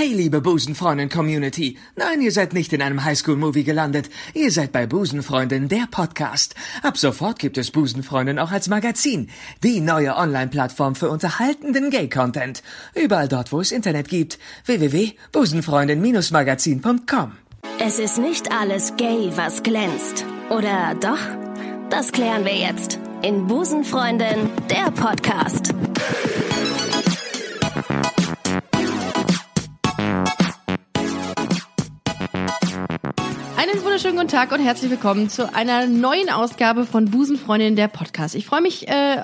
Hey, liebe Busenfreundin-Community. Nein, ihr seid nicht in einem Highschool-Movie gelandet. Ihr seid bei Busenfreundin, der Podcast. Ab sofort gibt es Busenfreundin auch als Magazin. Die neue Online-Plattform für unterhaltenden Gay-Content. Überall dort, wo es Internet gibt. www.busenfreundin-magazin.com Es ist nicht alles gay, was glänzt. Oder doch? Das klären wir jetzt in Busenfreundin, der Podcast. Einen wunderschönen guten Tag und herzlich willkommen zu einer neuen Ausgabe von Busenfreundin der Podcast. Ich freue mich äh,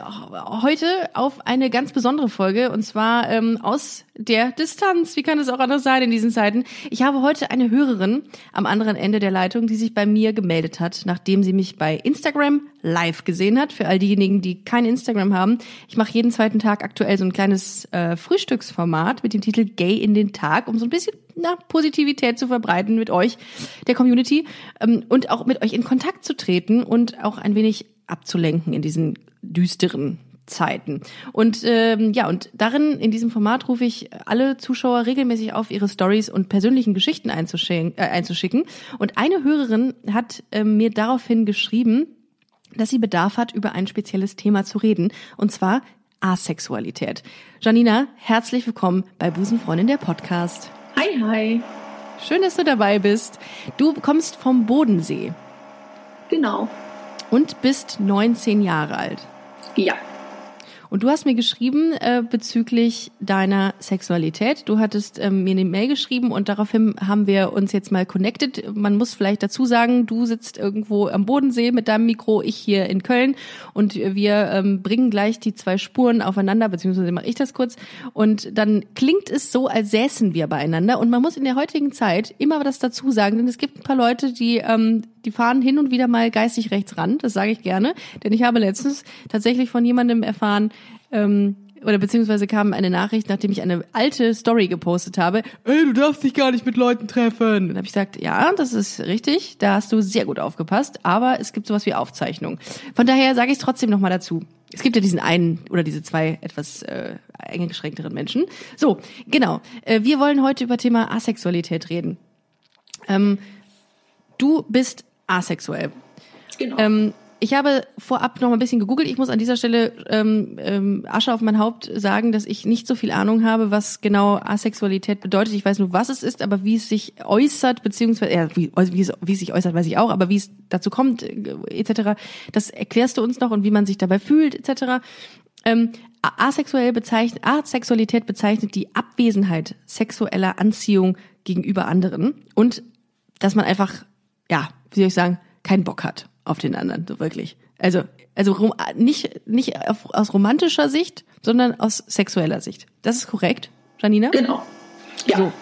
heute auf eine ganz besondere Folge und zwar ähm, aus der Distanz. Wie kann es auch anders sein in diesen Zeiten? Ich habe heute eine Hörerin am anderen Ende der Leitung, die sich bei mir gemeldet hat, nachdem sie mich bei Instagram live gesehen hat. Für all diejenigen, die kein Instagram haben. Ich mache jeden zweiten Tag aktuell so ein kleines äh, Frühstücksformat mit dem Titel Gay in den Tag, um so ein bisschen na, Positivität zu verbreiten mit euch, der Community, ähm, und auch mit euch in Kontakt zu treten und auch ein wenig abzulenken in diesen düsteren Zeiten. Und ähm, ja, und darin, in diesem Format, rufe ich alle Zuschauer regelmäßig auf, ihre Stories und persönlichen Geschichten einzuschicken. Äh, einzuschicken. Und eine Hörerin hat äh, mir daraufhin geschrieben, dass sie Bedarf hat, über ein spezielles Thema zu reden. Und zwar Asexualität. Janina, herzlich willkommen bei Busenfreundin der Podcast. Hi, hi. Schön, dass du dabei bist. Du kommst vom Bodensee. Genau. Und bist 19 Jahre alt. Ja. Und du hast mir geschrieben äh, bezüglich deiner Sexualität. Du hattest ähm, mir eine Mail geschrieben und daraufhin haben wir uns jetzt mal connected. Man muss vielleicht dazu sagen, du sitzt irgendwo am Bodensee mit deinem Mikro, ich hier in Köln und wir ähm, bringen gleich die zwei Spuren aufeinander, beziehungsweise mache ich das kurz. Und dann klingt es so, als säßen wir beieinander. Und man muss in der heutigen Zeit immer das dazu sagen, denn es gibt ein paar Leute, die ähm, die fahren hin und wieder mal geistig rechts ran, das sage ich gerne, denn ich habe letztens tatsächlich von jemandem erfahren, ähm, oder beziehungsweise kam eine Nachricht, nachdem ich eine alte Story gepostet habe, ey, du darfst dich gar nicht mit Leuten treffen. Dann habe ich gesagt, ja, das ist richtig, da hast du sehr gut aufgepasst, aber es gibt sowas wie Aufzeichnung. Von daher sage ich es trotzdem nochmal dazu. Es gibt ja diesen einen oder diese zwei etwas äh, eingeschränkteren Menschen. So, genau. Äh, wir wollen heute über Thema Asexualität reden. Ähm, du bist asexuell. Genau. Ähm, ich habe vorab noch mal ein bisschen gegoogelt. Ich muss an dieser Stelle ähm, ähm, Asche auf mein Haupt sagen, dass ich nicht so viel Ahnung habe, was genau Asexualität bedeutet. Ich weiß nur, was es ist, aber wie es sich äußert, beziehungsweise ja, wie, wie, es, wie es sich äußert, weiß ich auch, aber wie es dazu kommt, äh, etc., das erklärst du uns noch und wie man sich dabei fühlt, etc. Ähm, asexuell bezeichnet, Asexualität bezeichnet die Abwesenheit sexueller Anziehung gegenüber anderen und dass man einfach, ja, wie soll ich sagen, keinen Bock hat auf den anderen, so wirklich. Also, also nicht, nicht aus romantischer Sicht, sondern aus sexueller Sicht. Das ist korrekt, Janina? Genau. Ja. So.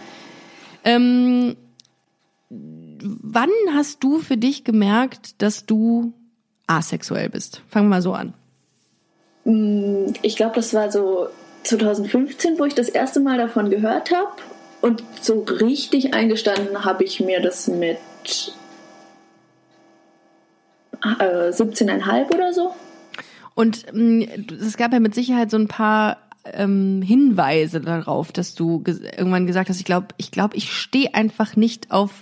Ähm, wann hast du für dich gemerkt, dass du asexuell bist? Fangen wir mal so an. Ich glaube, das war so 2015, wo ich das erste Mal davon gehört habe. Und so richtig eingestanden habe ich mir das mit äh, 17,5 oder so. Und ähm, es gab ja mit Sicherheit so ein paar ähm, Hinweise darauf, dass du ges irgendwann gesagt hast, ich glaube, ich glaube, ich stehe einfach nicht auf,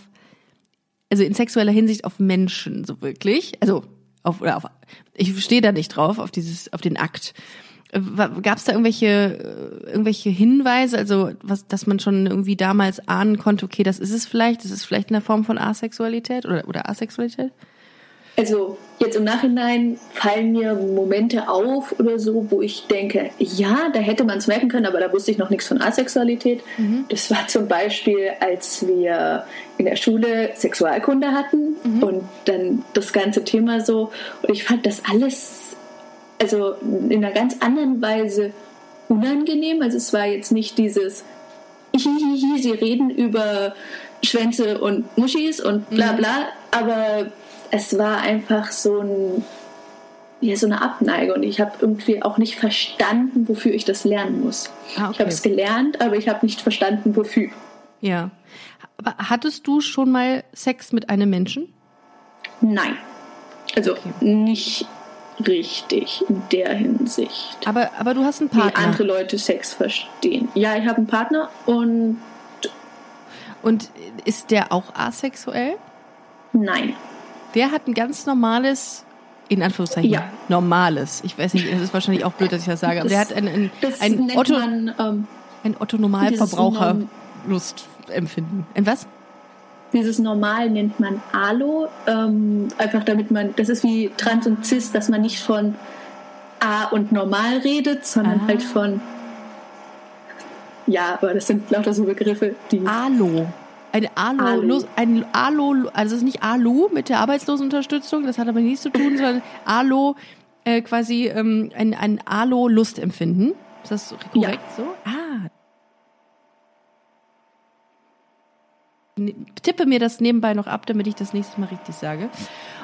also in sexueller Hinsicht auf Menschen so wirklich, also auf oder auf, ich stehe da nicht drauf auf dieses, auf den Akt. Gab es da irgendwelche irgendwelche Hinweise, also was, dass man schon irgendwie damals ahnen konnte, okay, das ist es vielleicht, das ist vielleicht eine Form von Asexualität oder oder Asexualität? Also jetzt im Nachhinein fallen mir Momente auf oder so, wo ich denke, ja, da hätte man es merken können, aber da wusste ich noch nichts von Asexualität. Mhm. Das war zum Beispiel, als wir in der Schule Sexualkunde hatten mhm. und dann das ganze Thema so. Und ich fand das alles, also in einer ganz anderen Weise unangenehm. Also es war jetzt nicht dieses, hihihi, sie reden über Schwänze und Muschis und bla mhm. bla, mhm. aber es war einfach so ein ja, so eine Abneigung und ich habe irgendwie auch nicht verstanden, wofür ich das lernen muss. Ah, okay. Ich habe es gelernt, aber ich habe nicht verstanden, wofür. Ja. Aber hattest du schon mal Sex mit einem Menschen? Nein. Also okay. nicht richtig in der Hinsicht. Aber, aber du hast einen Partner. Wie andere Leute Sex verstehen. Ja, ich habe einen Partner und Und ist der auch asexuell? Nein. Der hat ein ganz normales, in Anführungszeichen, Ja. normales. Ich weiß nicht, es ist wahrscheinlich auch blöd, dass ich das sage, aber der hat ein, ein, das ein Otto, man, ähm, ein Otto Normalverbraucher Lustempfinden. Ein was? dieses Normal nennt man Alo, ähm, einfach damit man, das ist wie Trans und Cis, dass man nicht von A und Normal redet, sondern Ah. halt von, ja, aber das sind lauter so Begriffe, die, Alo. Ein Alu. Lust- ein Alo, also es ist nicht Alu mit der Arbeitslosenunterstützung, das hat aber nichts zu tun, sondern Alo, äh, quasi ähm, ein, ein Alo-Lustempfinden. Ist das korrekt so? Ah. Tippe mir das nebenbei noch ab, damit ich das nächste Mal richtig sage.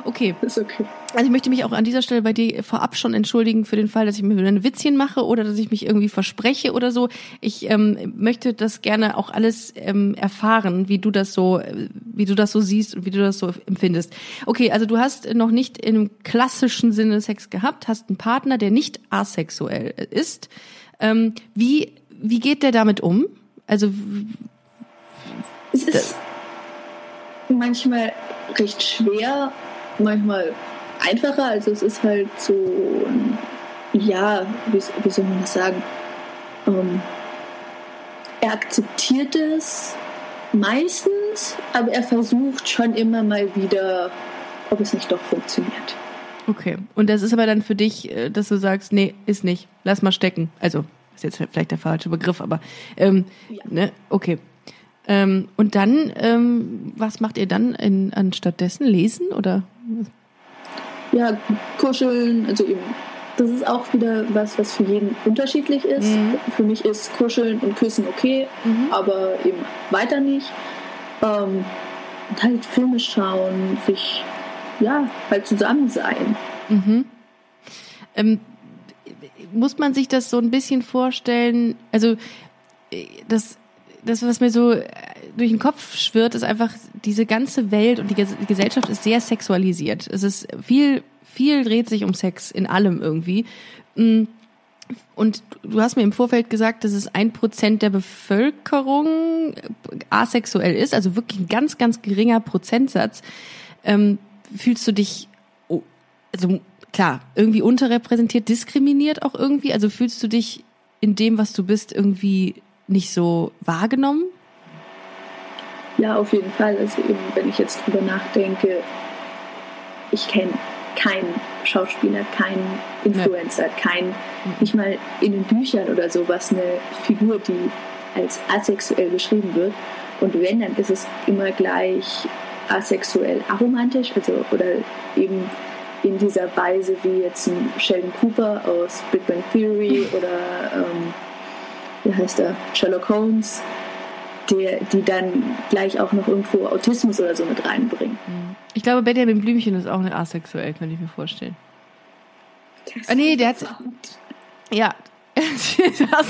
Okay. ist okay. Also ich möchte mich auch an dieser Stelle bei dir vorab schon entschuldigen für den Fall, dass ich mir wieder ein Witzchen mache oder dass ich mich irgendwie verspreche oder so. Ich ähm, möchte das gerne auch alles ähm, erfahren, wie du das so, wie du das so siehst und wie du das so empfindest. Okay, also du hast noch nicht im klassischen Sinne Sex gehabt, hast einen Partner, der nicht asexuell ist. Ähm, wie wie geht der damit um? Also Es ist manchmal recht schwer, manchmal einfacher. Also es ist halt so, ja, wie, wie soll man das sagen? Ähm, er akzeptiert es meistens, aber er versucht schon immer mal wieder, ob es nicht doch funktioniert. Okay. Und das ist aber dann für dich, äh, dass du sagst, nee, ist nicht. Lass mal stecken. Also, ist jetzt vielleicht der falsche Begriff, aber ähm, Ja. ne, okay. Ähm, und dann, ähm, was macht ihr dann in, anstattdessen? Lesen oder? Ja, kuscheln, also eben, das ist auch wieder was, was für jeden unterschiedlich ist. Mhm. Für mich ist kuscheln und küssen okay, Mhm. aber eben weiter nicht. Ähm, und halt Filme schauen, sich, ja, halt zusammen sein. Mhm. Ähm, muss man sich das so ein bisschen vorstellen? Also äh, das, das, was mir so äh, durch den Kopf schwirrt, ist einfach diese ganze Welt und die Ges- die Gesellschaft ist sehr sexualisiert. Es ist viel, viel dreht sich um Sex in allem irgendwie. Mm. Und du hast mir im Vorfeld gesagt, dass es ein Prozent der Bevölkerung asexuell ist, also wirklich ein ganz, ganz geringer Prozentsatz. Ähm, fühlst du dich, oh, also klar, irgendwie unterrepräsentiert, diskriminiert auch irgendwie? Also fühlst du dich in dem, was du bist, irgendwie nicht so wahrgenommen? Ja, auf jeden Fall. Also eben, wenn ich jetzt drüber nachdenke, ich kenne keinen Schauspieler, keinen Influencer, keinen, nicht mal in den Büchern oder so, was eine Figur, die als asexuell beschrieben wird. Und wenn, dann ist es immer gleich asexuell aromantisch, also oder eben in dieser Weise wie jetzt ein Sheldon Cooper aus Big Bang Theory oder ähm, wie heißt er, Sherlock Holmes, der, die dann gleich auch noch irgendwo Autismus oder so mit reinbringen. Ich glaube, Benjamin Blümchen ist auch eine asexuell, könnte ich mir vorstellen. Ah, nee, der hat- Ja.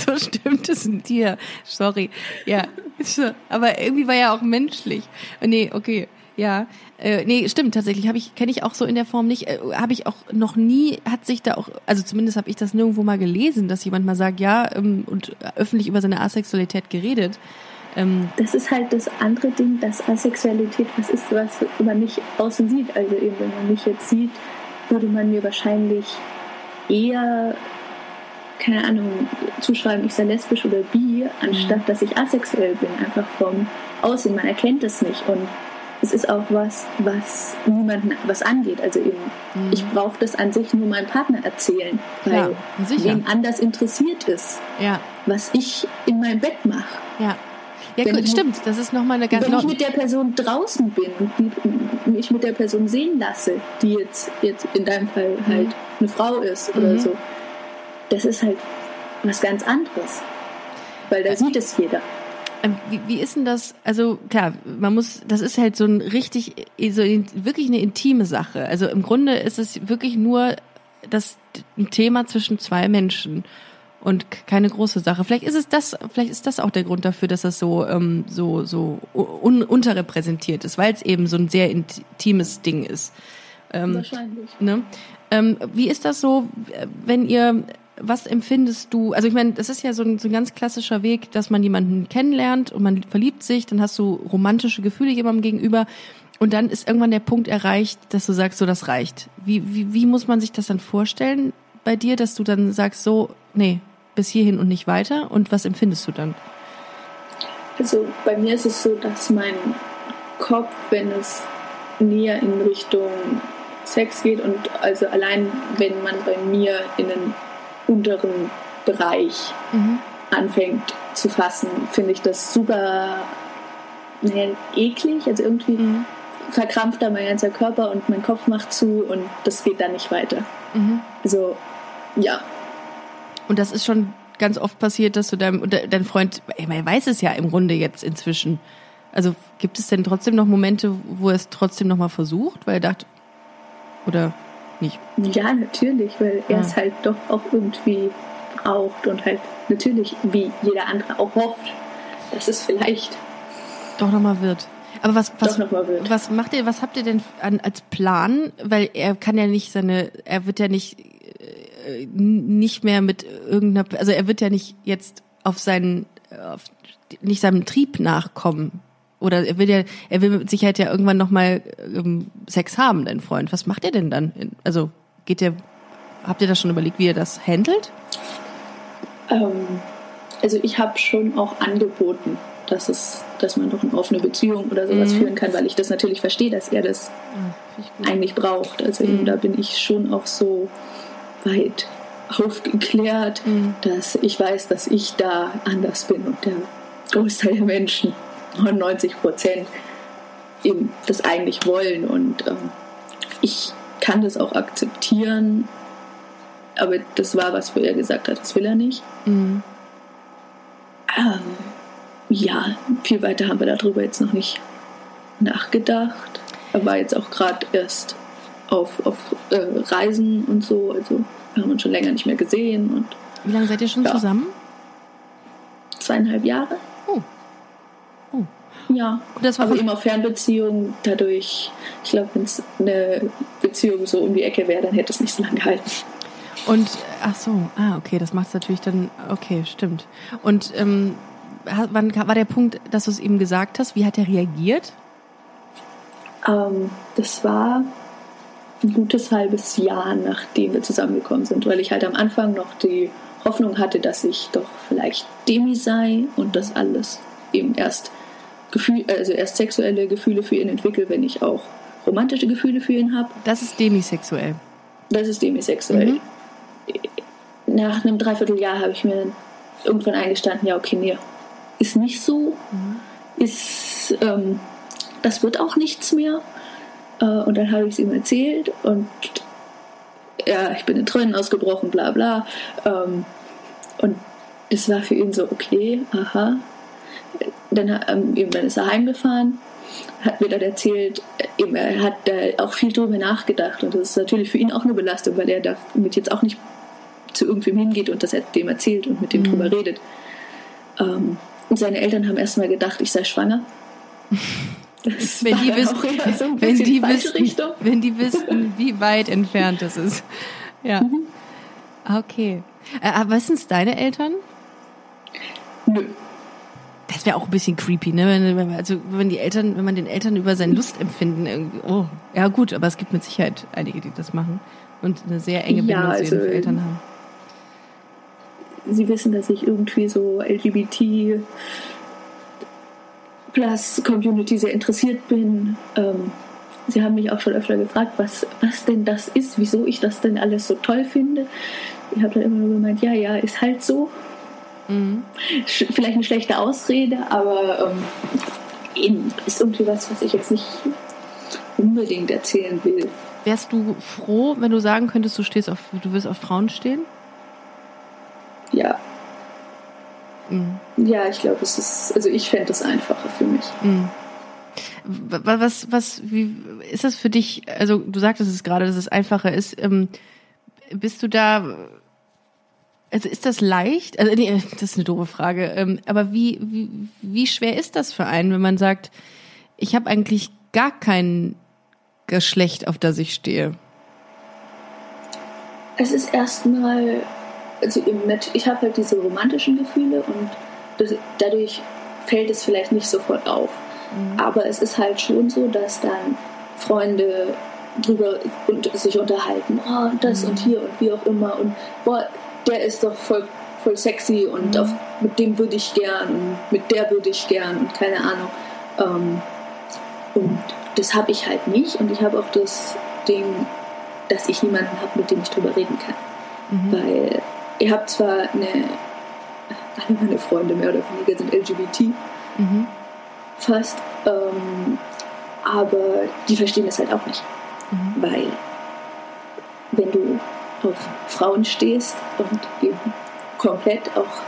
So stimmt, das ist ein Tier. Sorry. Ja. Aber irgendwie war er auch menschlich. Äh, Nee, okay. Ja. Äh, nee, stimmt, tatsächlich. Habe ich, kenne ich auch so in der Form nicht. Äh, habe ich auch noch nie, hat sich da auch, also zumindest habe ich das nirgendwo mal gelesen, dass jemand mal sagt, ja, ähm, und öffentlich über seine Asexualität geredet. Ähm, Das ist halt das andere Ding, dass Asexualität was ist, was man nicht außen sieht. Also eben, wenn man mich jetzt sieht, würde man mir wahrscheinlich eher, keine Ahnung, zuschreiben, ich sei lesbisch oder bi, anstatt dass ich asexuell bin, einfach vom Aussehen. Man erkennt es nicht und es ist auch was, was niemanden was angeht. Also eben, ich brauche das an sich nur meinem Partner erzählen, weil sicher. wen anders interessiert ist, ja, was ich in meinem Bett mache. ja. Ja, Wenn gut, ich- stimmt. Das ist nochmal eine ganz Wenn ich mit der Person draußen bin und mich mit der Person sehen lasse, die jetzt, jetzt in deinem Fall halt eine Frau ist oder Mhm. so, das ist halt was ganz anderes. Weil da sieht es jeder. Ähm, Wie, wie ist denn das? Also klar, man muss, das ist halt so ein richtig, so in- wirklich eine intime Sache. Also im Grunde ist es wirklich nur das ein Thema zwischen zwei Menschen und keine große Sache. Vielleicht ist es das, vielleicht ist das auch der Grund dafür, dass das so ähm, so so un, unterrepräsentiert ist, weil es eben so ein sehr intimes Ding ist. Ähm, Wahrscheinlich. Ne? Ähm, wie ist das so, wenn ihr, was empfindest du? Also ich meine, das ist ja so ein, so ein ganz klassischer Weg, dass man jemanden kennenlernt und man verliebt sich, dann hast du romantische Gefühle jemandem gegenüber und dann ist irgendwann der Punkt erreicht, dass du sagst, so das reicht. Wie, wie, wie muss man sich das dann vorstellen bei dir, dass du dann sagst, so, nee, bis hierhin und nicht weiter? Und was empfindest du dann? Also bei mir ist es so, dass mein Kopf, wenn es näher in Richtung Sex geht und also allein wenn man bei mir in den unteren Bereich mhm. anfängt zu fassen, finde ich das super naja, eklig. Also irgendwie mhm. verkrampft da mein ganzer Körper und mein Kopf macht zu und das geht dann nicht weiter. Mhm. Also ja. Und das ist schon ganz oft passiert, dass du deinem dein Freund, er weiß es ja im Grunde jetzt inzwischen. Also gibt es denn trotzdem noch Momente, wo er es trotzdem noch mal versucht, weil er dachte, oder nicht? Ja, natürlich, weil er es halt doch auch irgendwie braucht und halt natürlich, wie jeder andere auch hofft, dass es vielleicht doch noch mal wird. Aber was, was, was macht ihr, was habt ihr denn an, als Plan? Weil er kann ja nicht seine, er wird ja nicht äh, nicht mehr mit irgendeiner, also er wird ja nicht jetzt auf seinen, auf, nicht seinem Trieb nachkommen. Oder er will ja, er will mit Sicherheit ja irgendwann nochmal ähm, Sex haben, dein Freund. Was macht er denn dann? Also geht der, habt ihr das schon überlegt, wie ihr das handelt? Ähm, also ich habe schon auch angeboten, dass es, dass man doch eine offene Beziehung oder sowas mhm. führen kann, weil ich das natürlich verstehe, dass er das ja, eigentlich braucht. Also mhm. eben da bin ich schon auch so weit aufgeklärt, mhm. dass ich weiß, dass ich da anders bin und der Großteil der Menschen, 99 Prozent, eben das eigentlich wollen. Und ähm, ich kann das auch akzeptieren, aber das war, was er gesagt hat, das will er nicht. Mhm. Ähm, ja, viel weiter haben wir darüber jetzt noch nicht nachgedacht. Er war jetzt auch gerade erst auf, auf äh, Reisen und so. Also wir haben uns schon länger nicht mehr gesehen. Und, Wie lange seid ihr schon ja, zusammen? Zweieinhalb Jahre. Oh. Ja, das war aber immer Fernbeziehung. Dadurch, ich glaube, wenn es eine Beziehung so um die Ecke wäre, dann hätte es nicht so lange gehalten. Und ach so, ah, okay, das macht es natürlich dann, okay, stimmt. Und ähm, wann war der Punkt, dass du es ihm gesagt hast? Wie hat er reagiert? Ähm, das war ein gutes halbes Jahr, nachdem wir zusammengekommen sind, weil ich halt am Anfang noch die Hoffnung hatte, dass ich doch vielleicht Demi sei und das alles eben erst Gefühl, also erst sexuelle Gefühle für ihn entwickle, wenn ich auch romantische Gefühle für ihn habe. Das ist demisexuell. Das ist demisexuell. Mhm. Nach einem Dreivierteljahr habe ich mir irgendwann eingestanden, ja, okay, nee, ist nicht so. Mhm. Ist, ähm, das wird auch nichts mehr. Äh, und dann habe ich es ihm erzählt und ja, ich bin in Tränen ausgebrochen, bla bla. Ähm, und das war für ihn so, okay, aha. Dann, ähm, eben, dann ist er heimgefahren, hat mir dann erzählt, eben, er hat da auch viel drüber nachgedacht und das ist natürlich für ihn auch eine Belastung, weil er damit jetzt auch nicht zu irgendwem hingeht und das dem erzählt und mit dem mhm. drüber redet. Ähm, und seine Eltern haben erstmal gedacht, ich sei schwanger. wenn die, wissen, so wenn, die wissen, wenn die wissen, wie weit entfernt das ist. Ja. Mhm. Okay. Äh, aber was sind deine Eltern? Nö. Das wäre auch ein bisschen creepy, ne? Wenn, also wenn die Eltern, wenn man den Eltern über sein Lustempfinden irgendwie. Oh, ja gut, aber es gibt mit Sicherheit einige, die das machen und eine sehr enge Bindung ja, also, zu ihren Eltern haben. Sie wissen, dass ich irgendwie so LGBT Plus Community sehr interessiert bin. Ähm, sie haben mich auch schon öfter gefragt, was, was denn das ist, wieso ich das denn alles so toll finde. Ich habe dann immer nur gemeint, ja, ja, ist halt so. Mhm. Vielleicht eine schlechte Ausrede, aber ähm, ist irgendwie was, was ich jetzt nicht unbedingt erzählen will. Wärst du froh, wenn du sagen könntest, du stehst auf, du wirst auf Frauen stehen? Ja. Mhm. Ja, ich glaube, es ist, also ich fände es einfacher für mich. Mhm. Was, was, wie ist das für dich? Also du sagtest es gerade, dass es einfacher ist. Ähm, bist du da? Also ist das leicht? Also nee, das ist eine doofe Frage. Ähm, aber wie, wie, wie schwer ist das für einen, wenn man sagt, ich habe eigentlich gar kein Geschlecht, auf das ich stehe? Es ist erstmal also ich habe halt diese romantischen Gefühle und das, dadurch fällt es vielleicht nicht sofort auf. Mhm. Aber es ist halt schon so, dass dann Freunde drüber und sich unterhalten, oh, das mhm. und hier und wie auch immer und boah, der ist doch voll, voll sexy und mhm. auf, mit dem würde ich gern und mit der würde ich gern und keine Ahnung. Ähm, und das habe ich halt nicht und ich habe auch das Ding, dass ich niemanden habe, mit dem ich drüber reden kann. Mhm. Weil ihr habt zwar eine, alle meine Freunde mehr oder weniger sind LGBT, mhm. fast, ähm, aber die verstehen das halt auch nicht. Mhm. Weil Frauen stehst und eben komplett auch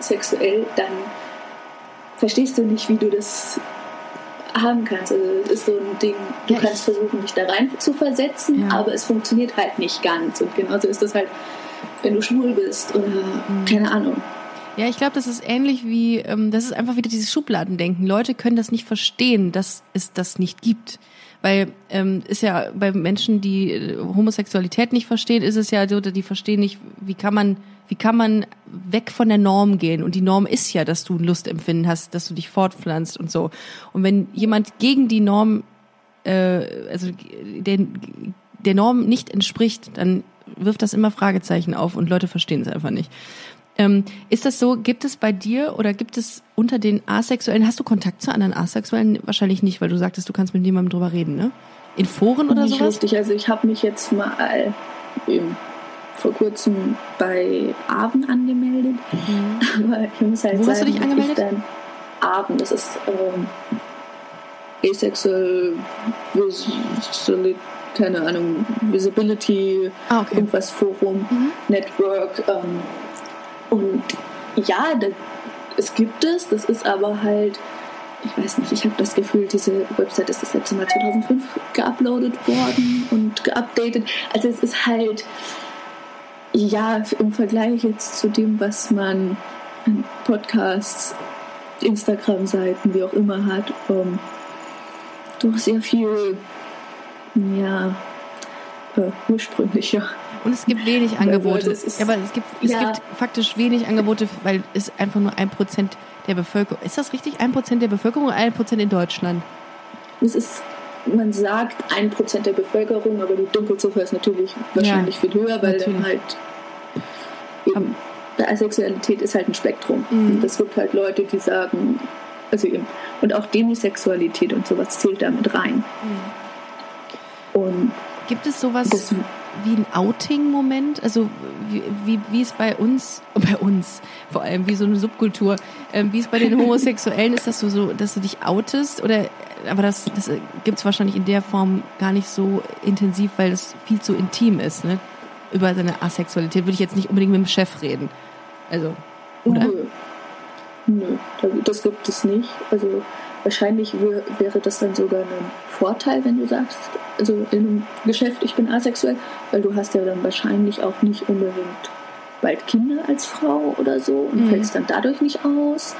sexuell, dann verstehst du nicht, wie du das haben kannst. Also es ist so ein Ding, du ja, kannst versuchen, dich da rein zu versetzen, ja. aber es funktioniert halt nicht ganz. Und genauso ist das halt, wenn du schwul bist oder mhm. keine Ahnung. Ja, ich glaube, das ist ähnlich wie, ähm, das ist einfach wieder dieses Schubladendenken. Leute können das nicht verstehen, dass es das nicht gibt. Weil ähm, ist ja bei Menschen, die äh, Homosexualität nicht verstehen, ist es ja so, die verstehen nicht, wie kann man, wie kann man weg von der Norm gehen? Und die Norm ist ja, dass du ein Lustempfinden hast, dass du dich fortpflanzt und so. Und wenn jemand gegen die Norm, äh, also der, der Norm nicht entspricht, dann wirft das immer Fragezeichen auf und Leute verstehen es einfach nicht. Ähm, ist das so, gibt es bei dir oder gibt es unter den Asexuellen, hast du Kontakt zu anderen Asexuellen? Wahrscheinlich nicht, weil du sagtest, du kannst mit niemandem drüber reden, ne? In Foren oder nicht sowas? Richtig, also ich habe mich jetzt mal ähm, vor kurzem bei Aven angemeldet. Mhm. Aber ich muss halt Wo sagen, hast du dich angemeldet? Dann Aven, das ist ähm, Asexual Visibility, keine Ahnung, Visibility, ah, okay. irgendwas Forum, mhm. Network. Ähm, und ja, es gibt es, das ist aber halt, ich weiß nicht, ich habe das Gefühl, diese Website ist das letzte Mal 2005 geuploadet worden und geupdatet. Also es ist halt, ja, im Vergleich jetzt zu dem, was man an Podcasts, Instagram-Seiten, wie auch immer hat, um, doch sehr viel, ja, äh, ursprünglicher. Und es gibt wenig Angebote. Ist, aber es gibt, es ja. gibt faktisch wenig Angebote, weil es einfach nur ein Prozent der Bevölkerung. Ist das richtig? Ein Prozent der Bevölkerung oder ein Prozent in Deutschland? Es ist, man sagt ein Prozent der Bevölkerung, aber die Dunkelziffer ist natürlich wahrscheinlich ja, viel höher, weil natürlich. dann halt eben, Asexualität ist halt ein Spektrum. Mhm. Und es gibt halt Leute, die sagen, also eben, und auch Demisexualität und sowas zählt damit rein. Mhm. Und Gibt es sowas das, wie ein Outing-Moment? Also wie, wie, wie es bei uns, bei uns vor allem, wie so eine Subkultur, äh, wie es bei den Homosexuellen ist, dass du so, dass du dich outest? Oder aber das, das gibt es wahrscheinlich in der Form gar nicht so intensiv, weil es viel zu intim ist, ne? Über seine Asexualität würde ich jetzt nicht unbedingt mit dem Chef reden. Also, oder? Nö. Nö, das gibt es nicht. Also Wahrscheinlich wäre das dann sogar ein Vorteil, wenn du sagst, also in einem Geschäft, ich bin asexuell, weil du hast ja dann wahrscheinlich auch nicht unbedingt bald Kinder als Frau oder so und mhm. fällst dann dadurch nicht aus.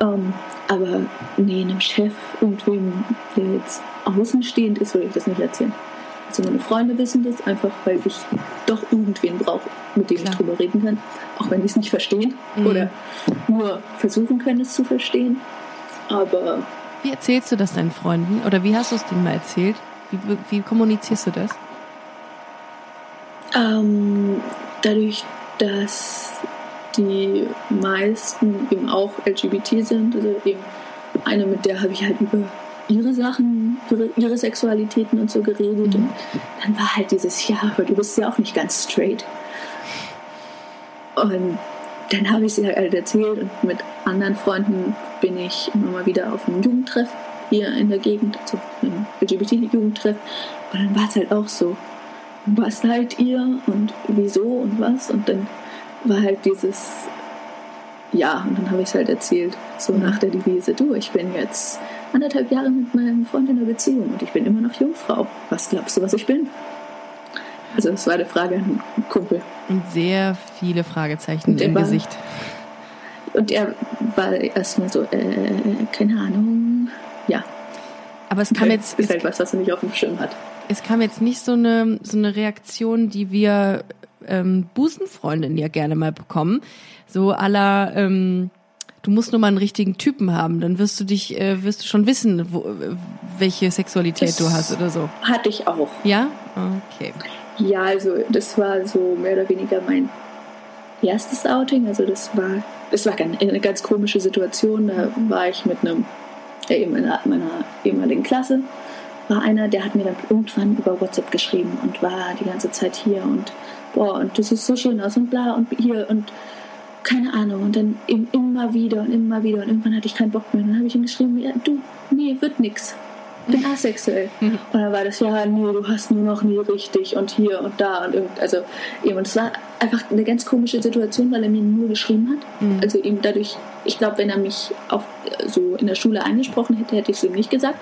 Ähm, aber nee, einem Chef, irgendwem, der jetzt außenstehend ist, würde ich das nicht erzählen. Also meine Freunde wissen das, einfach weil ich doch irgendwen brauche, mit dem Klar. ich drüber reden kann. Auch wenn die es nicht verstehen mhm. oder nur versuchen können, es zu verstehen. Aber. Wie erzählst du das deinen Freunden? Oder wie hast du es denen mal erzählt? Wie, wie kommunizierst du das? Ähm, dadurch, dass die meisten eben auch LGBT sind, also eben eine, mit der habe ich halt über ihre Sachen, ihre, ihre Sexualitäten und so geredet. Mhm. Und dann war halt dieses, ja, aber du bist ja auch nicht ganz straight. Und dann habe ich sie halt erzählt und mit anderen Freunden bin ich immer mal wieder auf einem Jugendtreff hier in der Gegend, also einem LGBT-Jugendtreff. Und dann war es halt auch so, was seid ihr und wieso und was? Und dann war halt dieses, ja, und dann habe ich es halt erzählt, so nach der Devise, du, ich bin jetzt anderthalb Jahre mit meinem Freund in einer Beziehung und ich bin immer noch Jungfrau. Was glaubst du, was ich bin? Also das war eine Frage an einen Kumpel. Und sehr viele Fragezeichen im war, Gesicht. Und er war erstmal so, äh, keine Ahnung, ja. Aber es kam jetzt... Ist halt was, was er nicht auf dem Schirm hat. Es kam jetzt nicht so eine, so eine Reaktion, die wir ähm, Busenfreundinnen ja gerne mal bekommen. So aller, ähm, du musst nur mal einen richtigen Typen haben, dann wirst du dich, äh, wirst du schon wissen, wo, welche Sexualität Das du hast oder so. Hatte ich auch. Ja? Okay. Ja, also das war so mehr oder weniger mein erstes Outing. Also das war, das war eine ganz komische Situation. Da war ich mit einem, äh, in meiner, meiner ehemaligen Klasse, war einer, der hat mir dann irgendwann über WhatsApp geschrieben und war die ganze Zeit hier und boah, und das ist so schön aus und bla und hier und keine Ahnung. Und dann im- immer wieder und immer wieder und irgendwann hatte ich keinen Bock mehr. Und dann habe ich ihm geschrieben, ja, du, nee, wird nix. Bin asexuell. Und dann war das, ja, nee, du hast nur noch nie richtig und hier und da und irgend, also eben, und es war einfach eine ganz komische Situation, weil er mir nur geschrieben hat. Also ihm dadurch, ich glaube, wenn er mich auch äh, so in der Schule angesprochen hätte, hätte ich es ihm nicht gesagt.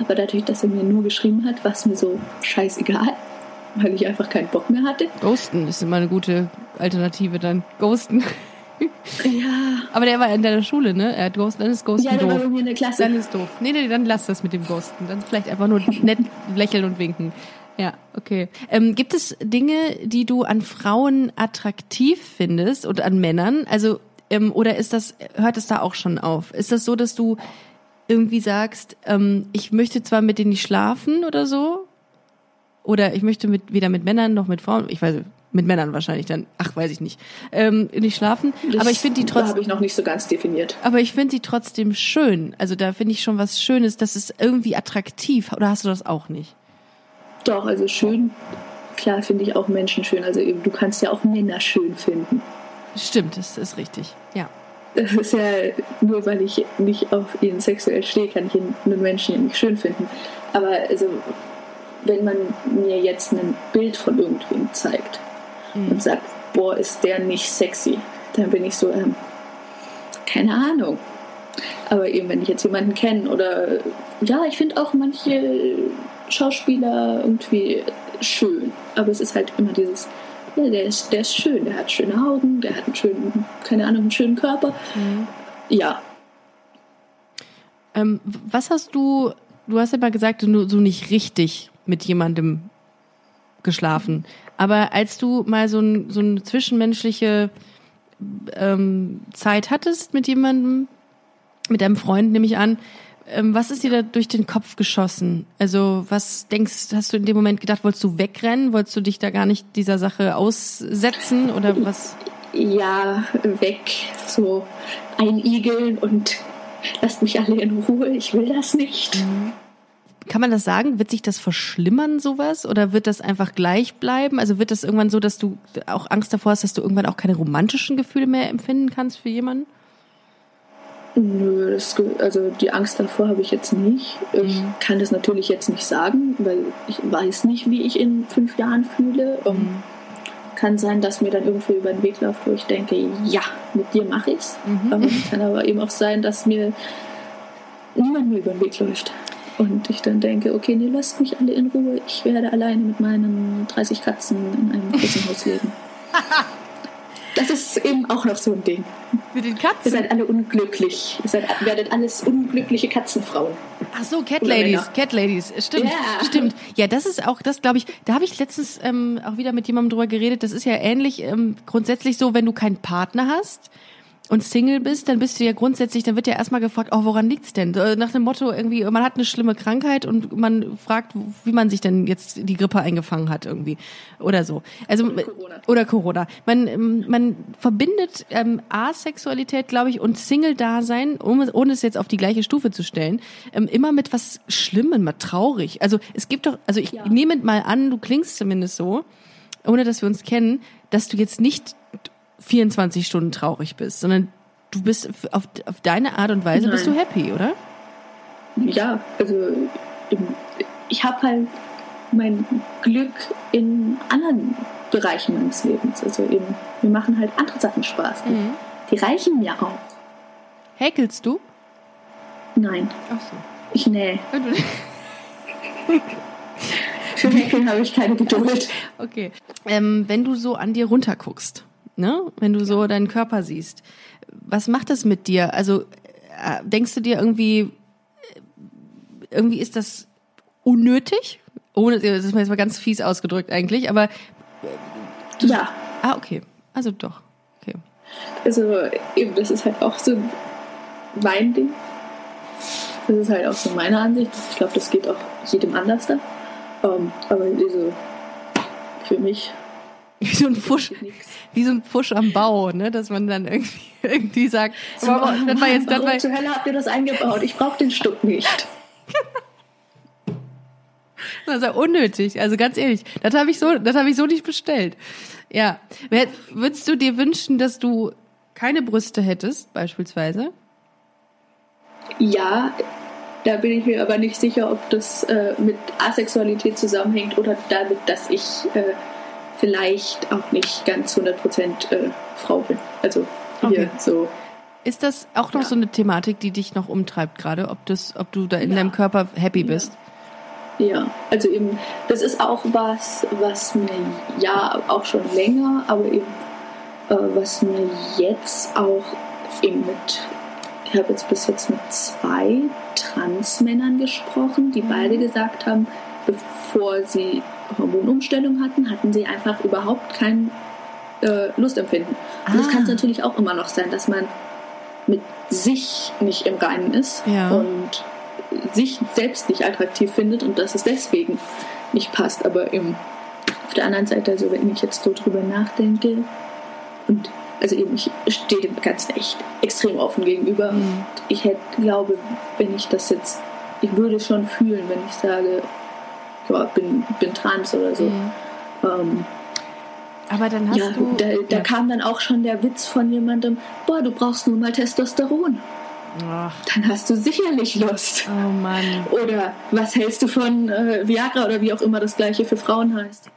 Aber dadurch, dass er mir nur geschrieben hat, war es mir so scheißegal, weil ich einfach keinen Bock mehr hatte. Ghosten ist immer eine gute Alternative dann. Ghosten. Ja, Aber der war in deiner Schule, ne? Er hat Ghosten, dann ist Ghosten ja, doof. bei mir in der Klasse. Dann ist doof. Nee, nee, dann lass das mit dem Ghosten. Dann vielleicht einfach nur nett lächeln und winken. Ja, okay. Ähm, gibt es Dinge, die du an Frauen attraktiv findest und an Männern? Also, ähm, oder ist das, hört es da auch schon auf? Ist das so, dass du irgendwie sagst, ähm, ich möchte zwar mit denen nicht schlafen oder so? Oder ich möchte mit, weder mit Männern noch mit Frauen, ich weiß, mit Männern wahrscheinlich dann, ach, weiß ich nicht, ähm, nicht schlafen. Das aber ich finde die trotzdem. habe ich noch nicht so ganz definiert. Aber ich finde sie trotzdem schön. Also da finde ich schon was Schönes. Das ist irgendwie attraktiv. Oder hast du das auch nicht? Doch, also schön. Klar finde ich auch Menschen schön. Also eben, du kannst ja auch Männer schön finden. Stimmt, das ist richtig. Ja. Das ist ja nur, weil ich nicht auf ihn sexuell stehe, kann ich ihn- einen Menschen ja nicht schön finden. Aber also, wenn man mir jetzt ein Bild von irgendwem zeigt und sagt, boah, ist der nicht sexy, dann bin ich so, ähm, keine Ahnung. Aber eben, wenn ich jetzt jemanden kenne oder ja, ich finde auch manche Schauspieler irgendwie schön. Aber es ist halt immer dieses, ja, der ist, der ist schön, der hat schöne Augen, der hat einen schönen, keine Ahnung, einen schönen Körper. Ja, Ähm, was hast du, du hast ja mal gesagt, du so nicht richtig mit jemandem geschlafen. Aber als du mal so, ein, so eine zwischenmenschliche ähm, Zeit hattest mit jemandem, mit deinem Freund nehme ich an, ähm, was ist dir da durch den Kopf geschossen? Also was denkst, hast du in dem Moment gedacht, wolltest du wegrennen? Wolltest du dich da gar nicht dieser Sache aussetzen oder was? ja, weg, so einigeln und lasst mich alle in Ruhe, ich will das nicht. Kann man das sagen? Wird sich das verschlimmern, sowas? Oder wird das einfach gleich bleiben? Also wird das irgendwann so, dass du auch Angst davor hast, dass du irgendwann auch keine romantischen Gefühle mehr empfinden kannst für jemanden? Nö, das, also die Angst davor habe ich jetzt nicht. Ich kann das natürlich jetzt nicht sagen, weil ich weiß nicht, wie ich in fünf Jahren fühle. Ähm, Kann sein, dass mir dann irgendwie über den Weg läuft, wo ich denke, ja, mit dir mache ich's. Aber es kann aber eben auch sein, dass mir niemand mehr über den Weg läuft. Und ich dann denke, okay, nee, lasst mich alle in Ruhe. Ich werde alleine mit meinen 30 Katzen in einem großen Haus leben. Das ist eben auch noch so ein Ding. Mit den Ihr Katzen? seid alle unglücklich. Ihr seid, werdet alles unglückliche Katzenfrauen. Ach so, Cat Oder Ladies, Männer. Cat Ladies, stimmt, Ja. stimmt. Ja, das ist auch, das glaube ich, da habe ich letztens ähm, auch wieder mit jemandem drüber geredet. Das ist ja ähnlich ähm, grundsätzlich so, wenn du keinen Partner hast und Single bist, dann bist du ja grundsätzlich, dann wird ja erstmal gefragt, oh, woran liegt's denn? Nach dem Motto irgendwie, man hat eine schlimme Krankheit und man fragt, wie man sich denn jetzt die Grippe eingefangen hat irgendwie oder so. Also Oder Corona. oder Corona. Man ähm, man verbindet ähm, Asexualität, glaube ich, und Single-Dasein, um, ohne es jetzt auf die gleiche Stufe zu stellen, ähm, immer mit was Schlimmem, mal traurig. Also es gibt doch, also ich Ja. nehme mal an, du klingst zumindest so, ohne dass wir uns kennen, dass du jetzt nicht 24 Stunden traurig bist, sondern du bist auf, auf deine Art und Weise bist du Nein. happy, oder? Ja, also im- ich habe halt mein Glück in anderen Bereichen meines Lebens. Also eben, mir machen halt andere Sachen Spaß. Die, die reichen mir auch. Häkelst du? Nein, Ach so. ich nähe. Für Häkeln habe ich keine Geduld. Okay. Ähm, wenn du so an dir runterguckst, ne? Wenn du so deinen Körper siehst, was macht das mit dir? Also äh, denkst du dir irgendwie, äh, irgendwie ist das unnötig? Ohne, das ist mir jetzt mal ganz fies ausgedrückt eigentlich, aber äh, Ja. Ah, okay. Also doch. Okay. Also eben, das ist halt auch so mein Ding. Das ist halt auch so meine Ansicht. Ich glaube, das geht auch jedem anders da. Um, aber diese, für mich wie so ein Fusch, wie so ein Fusch am Bau, ne? Dass man dann irgendwie, irgendwie sagt, so, oh, das war jetzt, das war, zur Hölle habt ihr das eingebaut? Ich brauche den Stuck nicht. Das ist ja unnötig. Also ganz ehrlich, das habe ich so, das habe ich so nicht bestellt. Ja, würdest du dir wünschen, dass du keine Brüste hättest, beispielsweise? Ja, da bin ich mir aber nicht sicher, ob das äh, mit Asexualität zusammenhängt oder damit, dass ich äh, vielleicht auch nicht ganz 100% äh, Frau bin. Also hier okay. so. Ist das auch noch ja. so eine Thematik, die dich noch umtreibt gerade, ob das, ob du da in ja. deinem Körper happy ja. bist? Ja, also eben, das ist auch was, was mir ja auch schon länger, aber eben äh, was mir jetzt auch eben mit, ich habe jetzt bis jetzt mit zwei Transmännern gesprochen, die beide gesagt haben, bevor sie Hormonumstellung hatten, hatten sie einfach überhaupt kein äh, Lustempfinden. Und das ah. kann es natürlich auch immer noch sein, dass man mit sich nicht im Reinen ist ja. und sich selbst nicht attraktiv findet und dass es deswegen nicht passt. Aber eben auf der anderen Seite, also wenn ich jetzt so drüber nachdenke und also eben ich stehe dem Ganzen echt extrem offen gegenüber mhm. und ich hätte, glaube, wenn ich das jetzt, ich würde schon fühlen, wenn ich sage, bin, bin trans oder so. Mhm. Ähm, aber dann hast ja, du. Da, da ja. kam dann auch schon der Witz von jemandem: Boah, du brauchst nur mal Testosteron. Ach. Dann hast du sicherlich Lust. Oh Mann. Oder was hältst du von äh, Viagra oder wie auch immer das gleiche für Frauen heißt?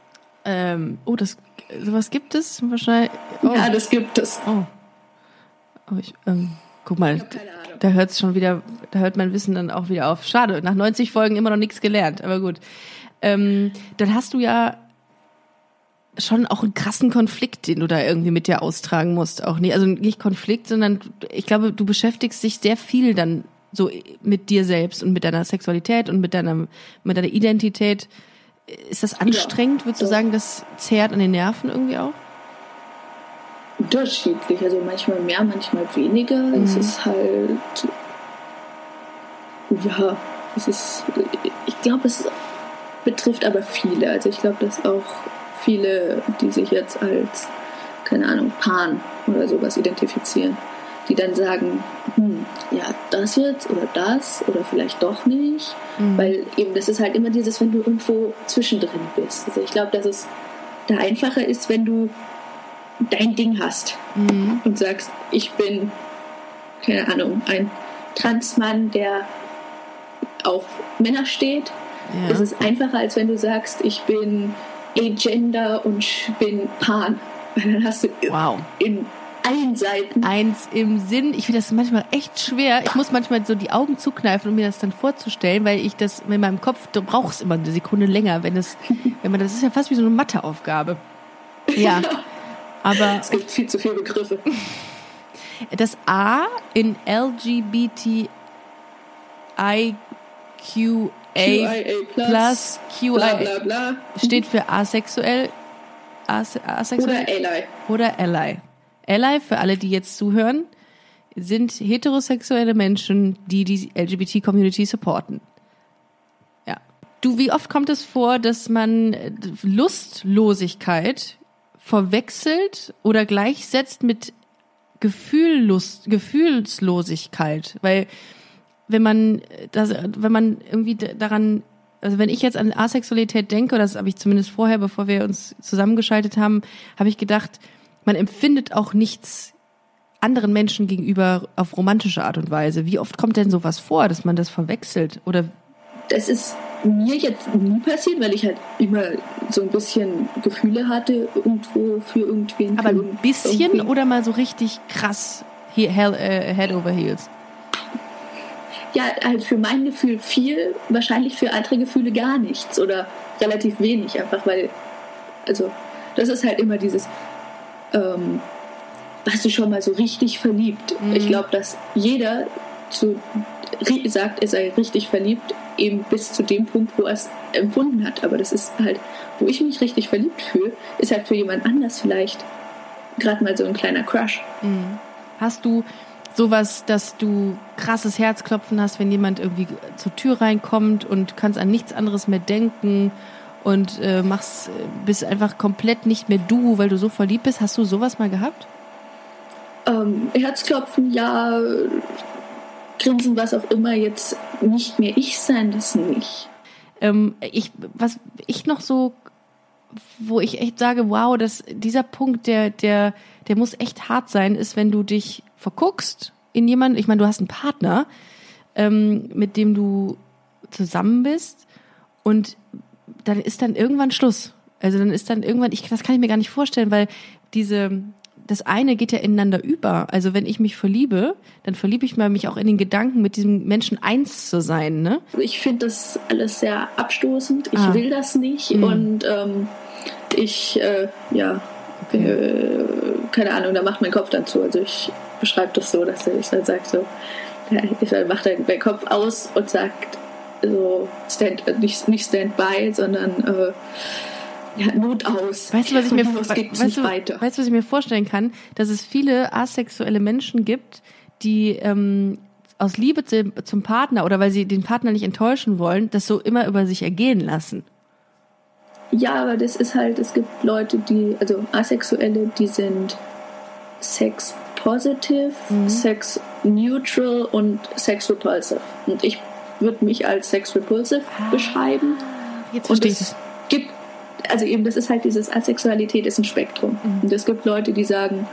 Ähm, oh, das sowas gibt es wahrscheinlich. Oh. Ja, das gibt es. Oh. oh ich, ähm, guck mal, da hört es schon wieder, da hört mein Wissen dann auch wieder auf. Schade, nach 90 Folgen immer noch nichts gelernt, aber gut. Ähm, dann hast du ja schon auch einen krassen Konflikt, den du da irgendwie mit dir austragen musst. Auch nicht, also nicht Konflikt, sondern ich glaube, du beschäftigst dich sehr viel dann so mit dir selbst und mit deiner Sexualität und mit deiner, mit deiner Identität. Ist das anstrengend? Ja, Würdest du sagen, das zehrt an den Nerven irgendwie auch? Unterschiedlich, also manchmal mehr, manchmal weniger. Mhm. Es ist halt, ja, es ist, ich glaube, es betrifft aber viele. Also ich glaube, dass auch viele, die sich jetzt als, keine Ahnung, Pan oder sowas identifizieren, die dann sagen, hm, ja, das jetzt oder das oder vielleicht doch nicht. Mhm. Weil eben, das ist halt immer dieses, wenn du irgendwo zwischendrin bist. Also ich glaube, dass es da einfacher ist, wenn du dein Ding hast mhm. und sagst, ich bin, keine Ahnung, ein Transmann, der auf Männer steht. Ja. Es ist einfacher, als wenn du sagst, ich bin Agender und bin Pan. Weil dann hast du wow. in allen Seiten. Eins im Sinn. Ich finde das manchmal echt schwer. Ich muss manchmal so die Augen zukneifen, um mir das dann vorzustellen, weil ich das in meinem Kopf, du brauchst immer eine Sekunde länger, wenn es, wenn man, das ist ja fast wie so eine Matheaufgabe. Ja. Aber. Es gibt viel zu viele Begriffe. Das A in LGBTIQA QIA plus QIA bla, bla, bla. steht für asexuell, ase, asexuell oder Ally. Oder Ally. Ally, für alle, die jetzt zuhören, sind heterosexuelle Menschen, die die LGBT-Community supporten. Ja. Du, wie oft kommt es vor, dass man Lustlosigkeit verwechselt oder gleichsetzt mit Gefühllust, Gefühlslosigkeit? Weil wenn man das, wenn man irgendwie daran, also wenn ich jetzt an Asexualität denke, das habe ich zumindest vorher, bevor wir uns zusammengeschaltet haben, habe ich gedacht, man empfindet auch nichts anderen Menschen gegenüber auf romantische Art und Weise. Wie oft kommt denn sowas vor, dass man das verwechselt? Oder das ist mir jetzt nie passiert, weil ich halt immer so ein bisschen Gefühle hatte irgendwo für irgendwen. Aber ein bisschen irgendwie. oder mal so richtig krass Hell, äh, Head over Heels? Ja, halt für mein Gefühl viel, wahrscheinlich für andere Gefühle gar nichts oder relativ wenig, einfach weil, also, das ist halt immer dieses, ähm, warst du schon mal so richtig verliebt? Mhm. Ich glaube, dass jeder zu, sagt, er sei richtig verliebt, eben bis zu dem Punkt, wo er es empfunden hat. Aber das ist halt, wo ich mich richtig verliebt fühle, ist halt für jemand anders vielleicht gerade mal so ein kleiner Crush. Mhm. Hast du sowas, dass du krasses Herzklopfen hast, wenn jemand irgendwie zur Tür reinkommt und kannst an nichts anderes mehr denken und äh, machst, bist einfach komplett nicht mehr du, weil du so verliebt bist. Hast du sowas mal gehabt? Ähm, Herzklopfen, ja. Grinsen, was auch immer, jetzt nicht mehr ich sein, das nicht. Ähm, ich, was ich noch so, wo ich echt sage, wow, dass dieser Punkt, der, der, der muss echt hart sein, ist, wenn du dich verguckst in jemanden. Ich meine, du hast einen Partner, ähm, mit dem du zusammen bist und dann ist dann irgendwann Schluss. Also dann ist dann irgendwann, ich, das kann ich mir gar nicht vorstellen, weil diese, das eine geht ja ineinander über. Also wenn ich mich verliebe, dann verliebe ich mich auch in den Gedanken, mit diesem Menschen eins zu sein. Ne? Ich finde das alles sehr abstoßend. Ich ah. will das nicht mhm. und ähm, ich, äh, ja, okay. äh, keine Ahnung, da macht mein Kopf dann zu. Also ich beschreibe das so, dass ich dann sage so, ja, ich mache dann meinen Kopf aus und sagt so stand, nicht, nicht Standby, sondern äh, ja, Not aus. Weißt du, was ich mir, weißt, du, weißt, was ich mir vorstellen kann? Dass es viele asexuelle Menschen gibt, die ähm, aus Liebe zu, zum Partner oder weil sie den Partner nicht enttäuschen wollen, das so immer über sich ergehen lassen. Ja, aber das ist halt, es gibt Leute, die, also Asexuelle, die sind sex positive, mhm. sex neutral und sex repulsive. Und ich würde mich als sex repulsive ah, beschreiben. Jetzt ich es gibt also eben, das ist halt dieses Asexualität ist ein Spektrum. Mhm. Und es gibt Leute, die sagen,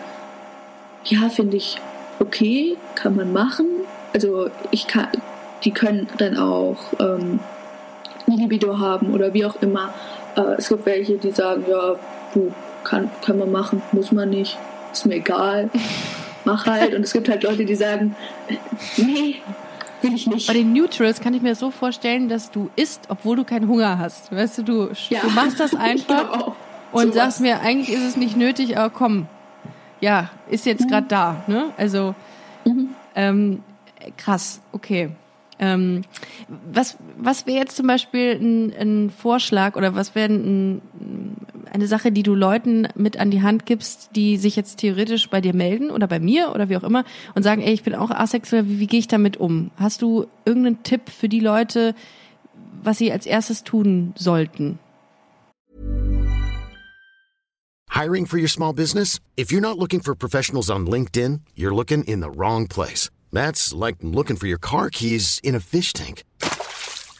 ja, finde ich okay, kann man machen. Also ich kann, die können dann auch ähm, Libido haben oder wie auch immer. Äh, es gibt welche, die sagen, ja, du, kann, kann man machen, muss man nicht, ist mir egal, mach halt. Und es gibt halt Leute, die sagen, nee, will ich nicht. Bei den Neutrals kann ich mir so vorstellen, dass du isst, obwohl du keinen Hunger hast. Weißt du, du, ja. du machst das einfach und so sagst mir, eigentlich ist es nicht nötig, aber komm, ja, ist jetzt mhm. gerade da. Ne? Also mhm. ähm, krass, okay. Ähm, was was wäre jetzt zum Beispiel ein, ein Vorschlag oder was wäre ein, eine Sache, die du Leuten mit an die Hand gibst, die sich jetzt theoretisch bei dir melden oder bei mir oder wie auch immer und sagen, ey, ich bin auch asexuell, wie, wie gehe ich damit um? Hast du irgendeinen Tipp für die Leute, was sie als erstes tun sollten? Hiring for your small business? If you're not looking for professionals on LinkedIn, you're looking in the wrong place. That's like looking for your car keys in a fish tank.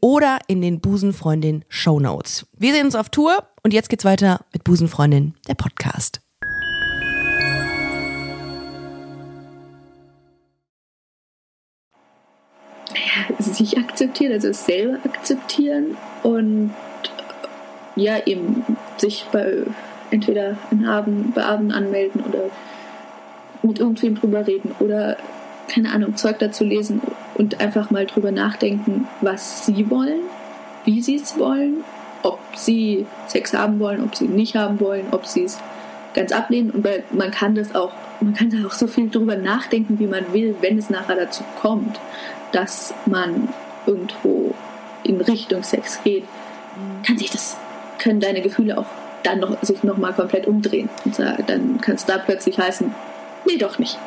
oder in den Busenfreundin Show Notes. Wir sehen uns auf Tour und jetzt geht's weiter mit Busenfreundin, der Podcast. sich akzeptieren, also selber akzeptieren und ja, eben sich bei entweder in Abend, bei Abend anmelden oder mit irgendwem drüber reden oder keine Ahnung, Zeug dazu lesen und einfach mal drüber nachdenken, was sie wollen, wie sie es wollen, ob sie Sex haben wollen, ob sie nicht haben wollen, ob sie es ganz ablehnen. Und weil man kann das auch, man kann da auch so viel drüber nachdenken, wie man will, wenn es nachher dazu kommt, dass man irgendwo in Richtung Sex geht, kann sich das, können deine Gefühle auch dann noch, sich nochmal komplett umdrehen. Und dann kann es da plötzlich heißen, nee, doch nicht.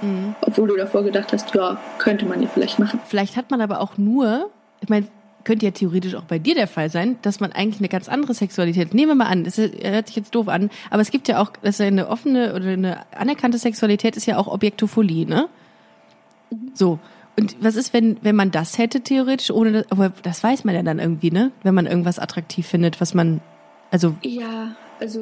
Mhm. Obwohl du davor gedacht hast, ja, könnte man ja vielleicht machen. Vielleicht hat man aber auch nur, ich meine, könnte ja theoretisch auch bei dir der Fall sein, dass man eigentlich eine ganz andere Sexualität, nehmen wir mal an, das hört sich jetzt doof an, aber es gibt ja auch, dass eine offene oder eine anerkannte Sexualität ist ja auch Objektophilie, ne? So. Und was ist, wenn, wenn man das hätte, theoretisch, ohne das, aber das weiß man ja dann irgendwie, ne? Wenn man irgendwas attraktiv findet, was man, also. Ja, also,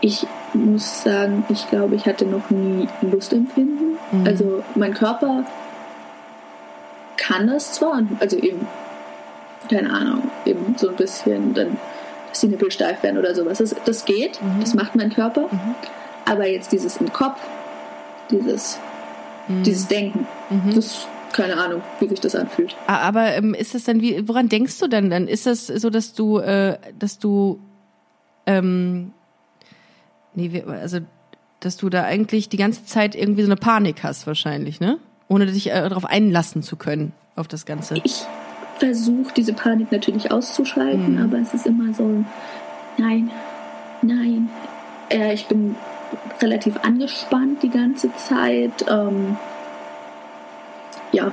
ich muss sagen, ich glaube, ich hatte noch nie Lustempfinden. Mhm. Also, mein Körper kann das zwar, also eben, keine Ahnung, eben so ein bisschen dann, dass die Nippel steif werden oder sowas. Das, das geht, mhm. das macht mein Körper. Mhm. Aber jetzt dieses im Kopf, dieses, mhm. dieses Denken, mhm. das keine Ahnung, wie sich das anfühlt. Aber ähm, ist das dann wie, woran denkst du denn dann? Ist das so, dass du, äh, dass du, ähm, nee, also, dass du da eigentlich die ganze Zeit irgendwie so eine Panik hast wahrscheinlich, ne? ohne dich äh, darauf einlassen zu können, auf das Ganze? Ich versuche diese Panik natürlich auszuschalten, mhm. aber es ist immer so, nein, nein. Äh, ich bin relativ angespannt die ganze Zeit. Ähm, ja.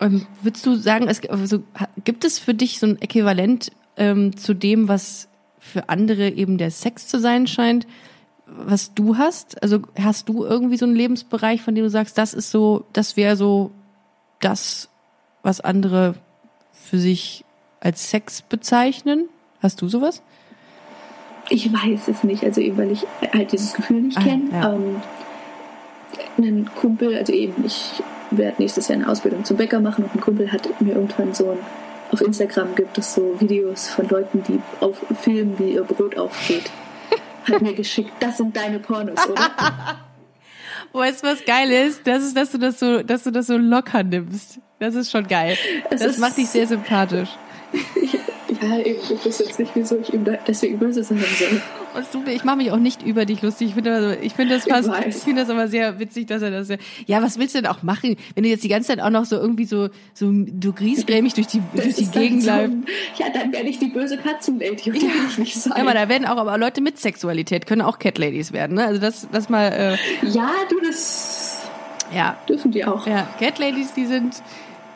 Ähm, würdest du sagen, es, also, gibt es für dich so ein Äquivalent ähm, zu dem, was für andere eben der Sex zu sein scheint? Was du hast? Also hast du irgendwie so einen Lebensbereich, von dem du sagst, das ist so, das wäre so das, was andere für sich als Sex bezeichnen? Hast du sowas? Ich weiß es nicht, also eben weil ich halt dieses Gefühl nicht ah, kenne. Ja. Ähm, ein Kumpel, also eben, ich werde nächstes Jahr eine Ausbildung zum Bäcker machen und ein Kumpel hat mir irgendwann so ein, auf Instagram gibt es so Videos von Leuten, die auf filmen, wie ihr Brot aufgeht hat mir geschickt, das sind deine Pornos, oder? weißt du, was geil ist? Das ist, dass du das so, dass du das so locker nimmst. Das ist schon geil. Es das macht dich sehr sympathisch. Ja, ich wüsste jetzt nicht, wieso ich ihm da deswegen böse sein soll. Und ich mache mich auch nicht über dich lustig. Ich finde also, ich finde das fast, ich, ich finde das aber sehr witzig, dass er das. Ja, was willst du denn auch machen, wenn du jetzt die ganze Zeit auch noch so irgendwie so so du griesgrämig durch die das durch die Gegend läufst? So, ja, dann werde ich die böse Katzenlady ja. will ich nicht sein. Ja, aber da werden auch aber Leute mit Sexualität können auch Cat Ladies werden, ne? Also das das mal. Äh, ja, du das. Ja. Dürfen die auch. Ja, Cat Ladies, die sind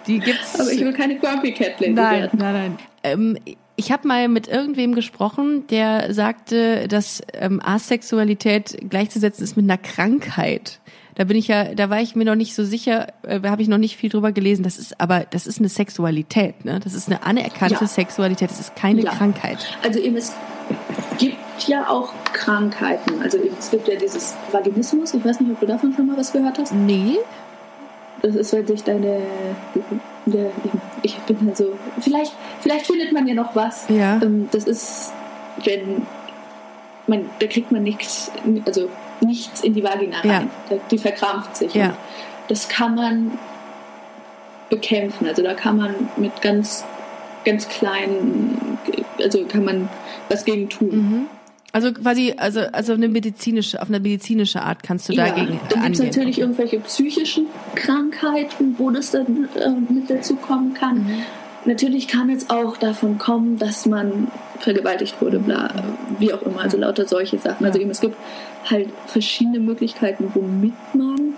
die gibt's. Aber ich will keine Grumpy Cat Lady nein, werden. Nein, nein, nein. Ähm, ich habe mal mit irgendwem gesprochen, der sagte, dass ähm, Asexualität gleichzusetzen ist mit einer Krankheit. Da bin ich ja, da war ich mir noch nicht so sicher, äh, habe ich noch nicht viel drüber gelesen. Das ist aber, das ist eine Sexualität, ne? Das ist eine anerkannte ja. Sexualität. Das ist keine ja. Krankheit. Also eben es gibt ja auch Krankheiten. Also eben, es gibt ja dieses Vaginismus. Ich weiß nicht, ob du davon schon mal was gehört hast. Nee. Das ist, wenn sich deine, der, ich bin halt so, vielleicht, vielleicht findet man ja noch was. Ja. Ähm, das ist, wenn man, da kriegt man nichts, also nichts in die Vagina rein. Ja. Die verkrampft sich. Ja. das kann man bekämpfen. Also da kann man mit ganz, ganz kleinen, also kann man was gegen tun. Mhm. Also quasi, also, also eine medizinische, auf eine medizinische Art kannst du ja, dagegen dann gibt es natürlich irgendwelche psychischen Krankheiten, wo das dann äh, mit dazu kommen kann. Mhm. Natürlich kann es auch davon kommen, dass man vergewaltigt wurde, bla, wie auch immer, also lauter solche Sachen. Also eben, es gibt halt verschiedene Möglichkeiten, womit man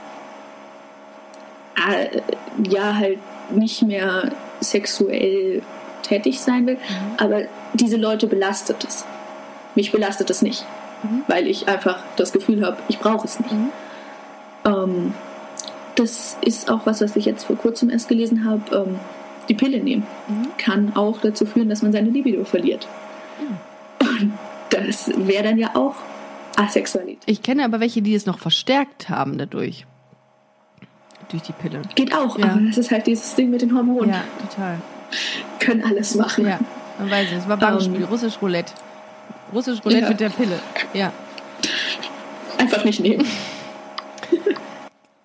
äh, ja halt nicht mehr sexuell tätig sein will, mhm. aber diese Leute belastet es. Mich belastet es nicht, mhm. weil ich einfach das Gefühl habe, ich brauche es nicht. Mhm. Ähm, das ist auch was, was ich jetzt vor kurzem erst gelesen habe. Ähm, die Pille nehmen mhm. kann auch dazu führen, dass man seine Libido verliert. Mhm. Und das wäre dann ja auch Asexualität. Ich kenne aber welche, die es noch verstärkt haben dadurch. Durch die Pille. Geht auch, ja. aber das ist halt dieses Ding mit den Hormonen. Ja, total. Können alles machen. Ja, man weiß es. Es war Bankspiel, um, ähm, russisch Roulette. Russisch Roulette ja. mit der Pille. Ja. Einfach nicht nehmen.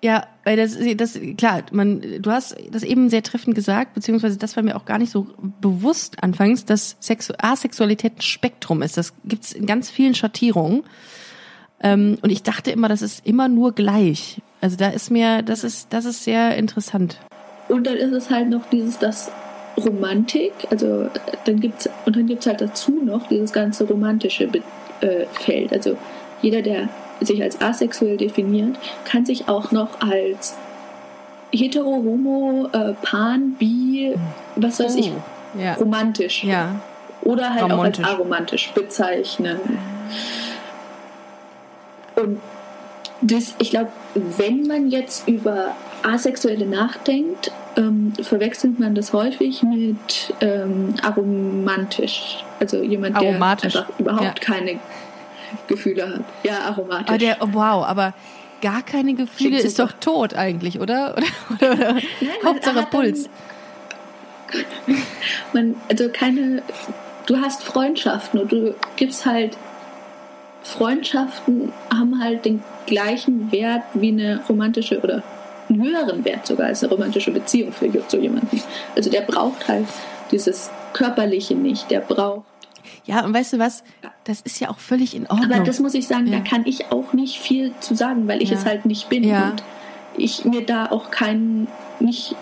Ja, weil das, das, klar, man, du hast das eben sehr treffend gesagt, beziehungsweise das war mir auch gar nicht so bewusst anfangs, dass Sexu Asexualität ein Spektrum ist. Das gibt's in ganz vielen Schattierungen. Ähm, und ich dachte immer, das ist immer nur gleich. Also da ist mir, das ist, das ist sehr interessant. Und dann ist es halt noch dieses, das Romantik, also dann gibt's und dann gibt's halt dazu noch dieses ganze romantische äh, Feld. Also jeder, der sich als asexuell definiert, kann sich auch noch als hetero, homo, äh, pan, bi, was weiß ich, Oh, ja. romantisch Ja. oder halt Romantisch. auch als aromantisch bezeichnen. Und das, ich glaube, wenn man jetzt über Asexuelle nachdenkt, ähm, verwechselt man das häufig mit ähm, aromantisch. Also jemand, der einfach überhaupt Ja. keine Gefühle hat. Ja, aromatisch. Aber der, oh, wow, aber gar keine Gefühle ist doch tot eigentlich, oder? Oder, oder, oder man Hauptsache hat dann- Puls. man, also keine, du hast Freundschaften und du gibst halt, Freundschaften haben halt den gleichen Wert wie eine romantische oder einen höheren Wert sogar als eine romantische Beziehung für so jemanden. Also der braucht halt dieses Körperliche nicht, der braucht. Ja, und weißt du was? Das ist ja auch völlig in Ordnung. Aber das muss ich sagen, Ja. da kann ich auch nicht viel zu sagen, weil ich Ja. es halt nicht bin Ja. und ich mir da auch kein, nicht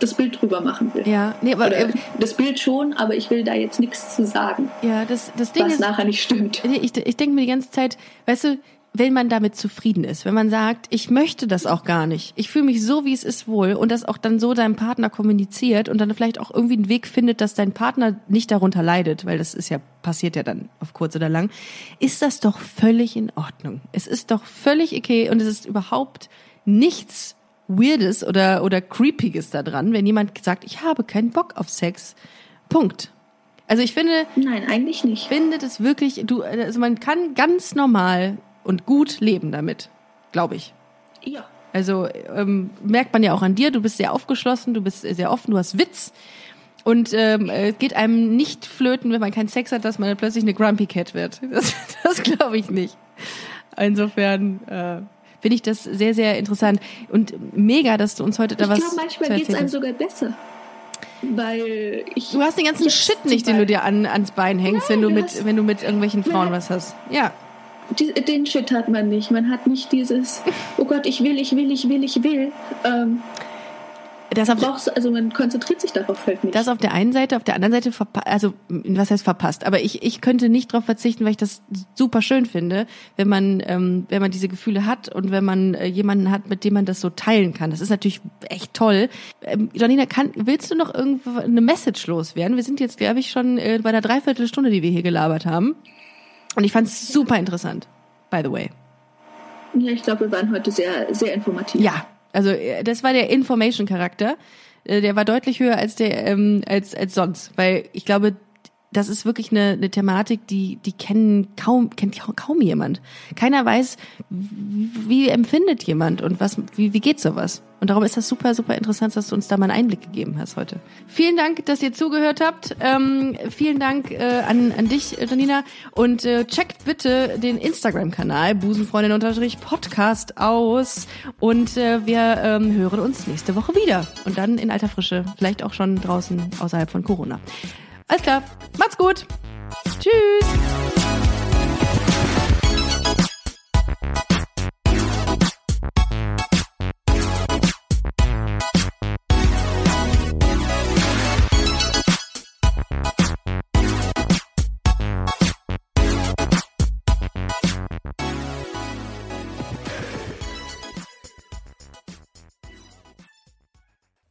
das Bild drüber machen will. ja, nee, aber Oder äh, das Bild schon, aber ich will da jetzt nichts zu sagen, ja, das, das Ding was ist, nachher nicht stimmt. Ich, ich denke mir die ganze Zeit, weißt du, wenn man damit zufrieden ist, wenn man sagt, ich möchte das auch gar nicht, ich fühle mich so, wie es ist wohl und das auch dann so deinem Partner kommuniziert und dann vielleicht auch irgendwie einen Weg findet, dass dein Partner nicht darunter leidet, weil das ist ja, passiert ja dann auf kurz oder lang, ist das doch völlig in Ordnung. Es ist doch völlig okay und es ist überhaupt nichts Weirdes oder, oder Creepiges da dran, wenn jemand sagt, ich habe keinen Bock auf Sex. Punkt. Also ich finde, Nein, eigentlich nicht. finde das wirklich, du, also man kann ganz normal und gut leben damit, glaube ich. Ja. Also ähm, merkt man ja auch an dir, du bist sehr aufgeschlossen, du bist sehr offen, du hast Witz. Und ähm, äh, es geht einem nicht flöten, wenn man keinen Sex hat, dass man plötzlich eine Grumpy Cat wird. Das, das glaube ich nicht. Insofern äh, finde ich das sehr, sehr interessant. Und mega, dass du uns heute da Ich was glaube, manchmal geht es einem sogar besser. Weil ich. Du hast den ganzen Shit nicht, den du dir an, ans Bein hängst, Nein, wenn du du mit, wenn du mit irgendwelchen Frauen was hast. Ja. Die, den Shit hat man nicht. Man hat nicht dieses, oh Gott, ich will, ich will, ich will, ich will. Ähm, Das auf, brauchst, also man konzentriert sich darauf halt nicht. das auf der einen Seite, auf der anderen Seite also was heißt verpasst, aber ich, ich könnte nicht darauf verzichten, weil ich das super schön finde, wenn man ähm, wenn man diese Gefühle hat und wenn man äh, jemanden hat, mit dem man das so teilen kann. Das ist natürlich echt toll. Ähm, Janina, kann, willst du noch irgendwo eine Message loswerden? Wir sind jetzt, glaube ich, schon äh, bei einer Dreiviertelstunde, die wir hier gelabert haben. Und ich fand es super interessant, by the way. ja, ich glaube, wir waren heute sehr, sehr informativ. Ja, also äh, das war der Information-Charakter. Äh, Der war deutlich höher als der ähm, als als sonst, weil ich glaube, das ist wirklich eine, eine Thematik, die die kennen kaum kennt kaum, jemand. Keiner weiß, wie, wie empfindet jemand und was wie wie geht sowas. Und darum ist das super super interessant, dass du uns da mal einen Einblick gegeben hast heute. Vielen Dank, dass ihr zugehört habt. Ähm, vielen Dank äh, an an dich, äh, Janina, und äh, checkt bitte den Instagram-Kanal Busenfreundin-Podcast aus und äh, wir ähm, hören uns nächste Woche wieder und dann in alter Frische, vielleicht auch schon draußen außerhalb von Corona. Alles klar, macht's gut. Tschüss.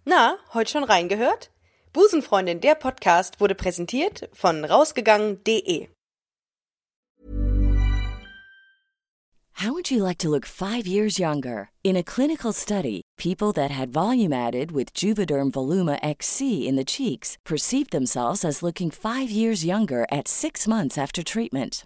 Na, heute schon reingehört? Busenfreundin, der Podcast wurde präsentiert von rausgegangen.de. How would you like to look five years younger? In a clinical study, people that had volume added with Juvederm Voluma XC in the cheeks perceived themselves as looking five years younger at six months after treatment.